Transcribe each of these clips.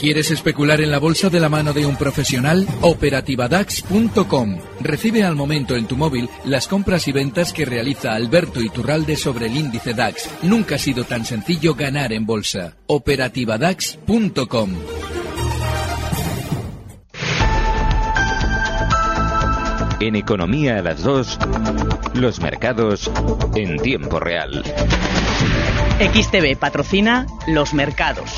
¿Quieres especular en la bolsa de la mano de un profesional? Operativadax.com. Recibe al momento en tu móvil las compras y ventas que realiza Alberto Iturralde sobre el índice DAX. Nunca ha sido tan sencillo ganar en bolsa. Operativadax.com. En Economía a las 2, los mercados en tiempo real. XTB patrocina los mercados.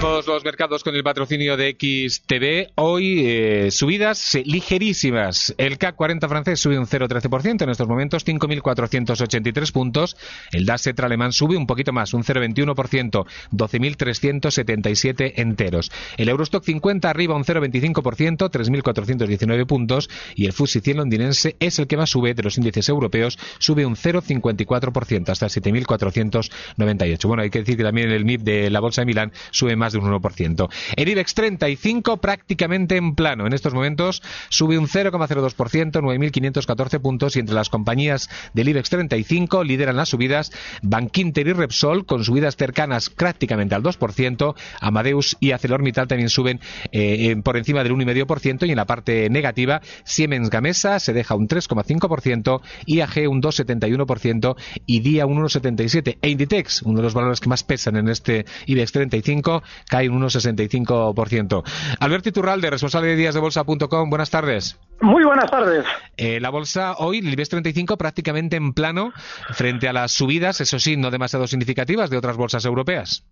Y miramos los mercados con el patrocinio de XTB. Hoy eh, subidas ligerísimas. El CAC 40 francés sube un 0,13% en estos momentos, 5.483 puntos. El DAX alemán sube un poquito más, un 0,21%, 12.377 enteros. El Eurostock 50 arriba un 0,25%, 3.419 puntos. Y el FTSE 100 londinense es el que más sube de los índices europeos, sube un 0,54% hasta 7.498. Bueno, hay que decir que también el MIP de la Bolsa de Milán sube más de un 1%. El IBEX 35 prácticamente en plano. En estos momentos sube un 0,02%, 9.514 puntos y entre las compañías del IBEX 35 lideran las subidas Bankinter y Repsol con subidas cercanas prácticamente al 2%. Amadeus y ArcelorMittal también suben eh, por encima del 1,5% y en la parte negativa Siemens Gamesa se deja un 3,5%, IAG un 2,71% y Día un 1,77%. E Inditex, uno de los valores que más pesan en este IBEX 35, cae un 1,65%. Alberto Iturralde, responsable de díasdebolsa.com, buenas tardes. Muy buenas tardes. Eh, la bolsa hoy, el IBEX 35, prácticamente en plano frente a las subidas, eso sí, no demasiado significativas, de otras bolsas europeas.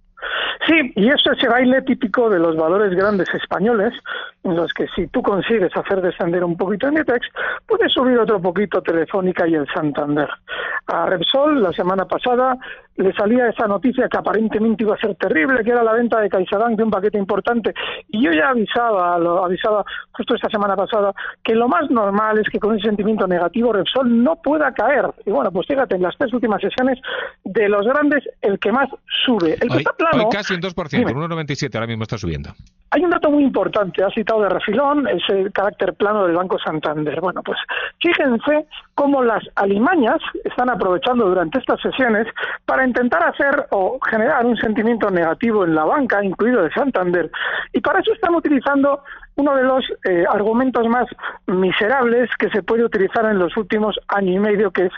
Sí, y eso es ese baile típico de los valores grandes españoles, en los que si tú consigues hacer descender un poquito el IBEX, puedes subir otro poquito Telefónica y el Santander. A Repsol, la semana pasada, le salía esa noticia que aparentemente iba a ser terrible, que era la venta de CaixaBank de un paquete importante. Y yo ya avisaba, lo avisaba justo esta semana pasada, que lo más normal es que con ese sentimiento negativo Repsol no pueda caer. Y bueno, pues fíjate, en las tres últimas sesiones de los grandes, el que más sube. El que está plano, casi un 2%, 1,97 ahora mismo está subiendo. Hay un dato muy importante, ha citado de refilón, es el carácter plano del Banco Santander. Bueno, pues fíjense cómo las alimañas están aprovechando durante estas sesiones para intentar hacer o generar un sentimiento negativo en la banca, incluido de Santander, y para eso están utilizando uno de los eh, argumentos más miserables que se puede utilizar en los últimos años y medio, que es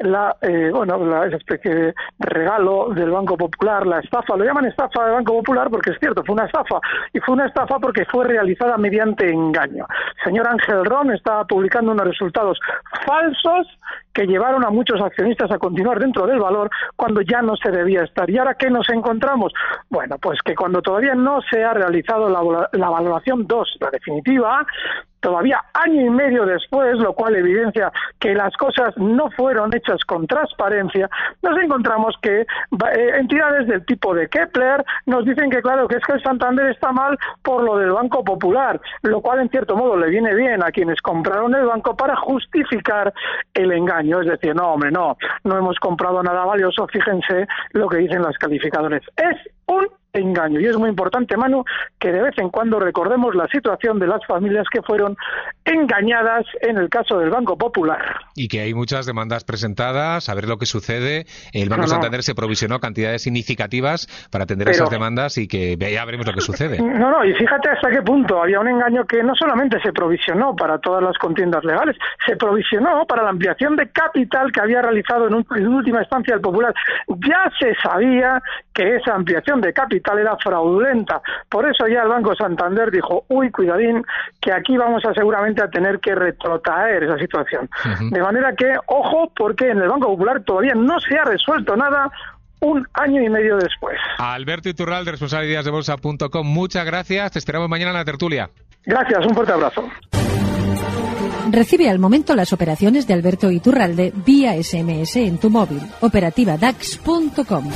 la, eh, bueno, la, esa especie de regalo del Banco Popular, la estafa, lo llaman estafa del Banco Popular porque es cierto, fue una estafa, y fue una estafa porque fue realizada mediante engaño. Señor Ángel Ron estaba publicando unos resultados falsos que llevaron a muchos accionistas a continuar dentro del valor cuando ya no se debía estar. ¿Y ahora qué nos encontramos? Bueno, pues que cuando todavía no se ha realizado la, la valoración 2, la definitiva, todavía año y medio después, lo cual evidencia que las cosas no fueron hechas con transparencia, nos encontramos que eh, entidades del tipo de Kepler nos dicen que claro, que es que el Santander está mal por lo del Banco Popular, lo cual en cierto modo le viene bien a quienes compraron el banco para justificar el engaño, es decir, no, hombre, no, no hemos comprado nada valioso, fíjense lo que dicen las calificadores. Es un engaño. Y es muy importante, Manu, que de vez en cuando recordemos la situación de las familias que fueron engañadas en el caso del Banco Popular. Y que hay muchas demandas presentadas, a ver lo que sucede. El Banco Santander se provisionó cantidades significativas para atender esas demandas y que ya veremos lo que sucede. No, no, y fíjate hasta qué punto había un engaño que no solamente se provisionó para todas las contiendas legales, se provisionó para la ampliación de capital que había realizado en, en última instancia el Popular. Ya se sabía que esa ampliación de capital era fraudulenta. Por eso ya el Banco Santander dijo, uy, cuidadín, que aquí vamos a seguramente a tener que retrotraer esa situación. De manera que, ojo, porque en el Banco Popular todavía no se ha resuelto nada un año y medio después. Alberto Iturral, de responsabilidadesdebolsa.com, muchas gracias. Te esperamos mañana en la tertulia. Gracias, un fuerte abrazo. Recibe al momento las operaciones de Alberto Iturralde vía SMS en tu móvil. Operativa DAX.com.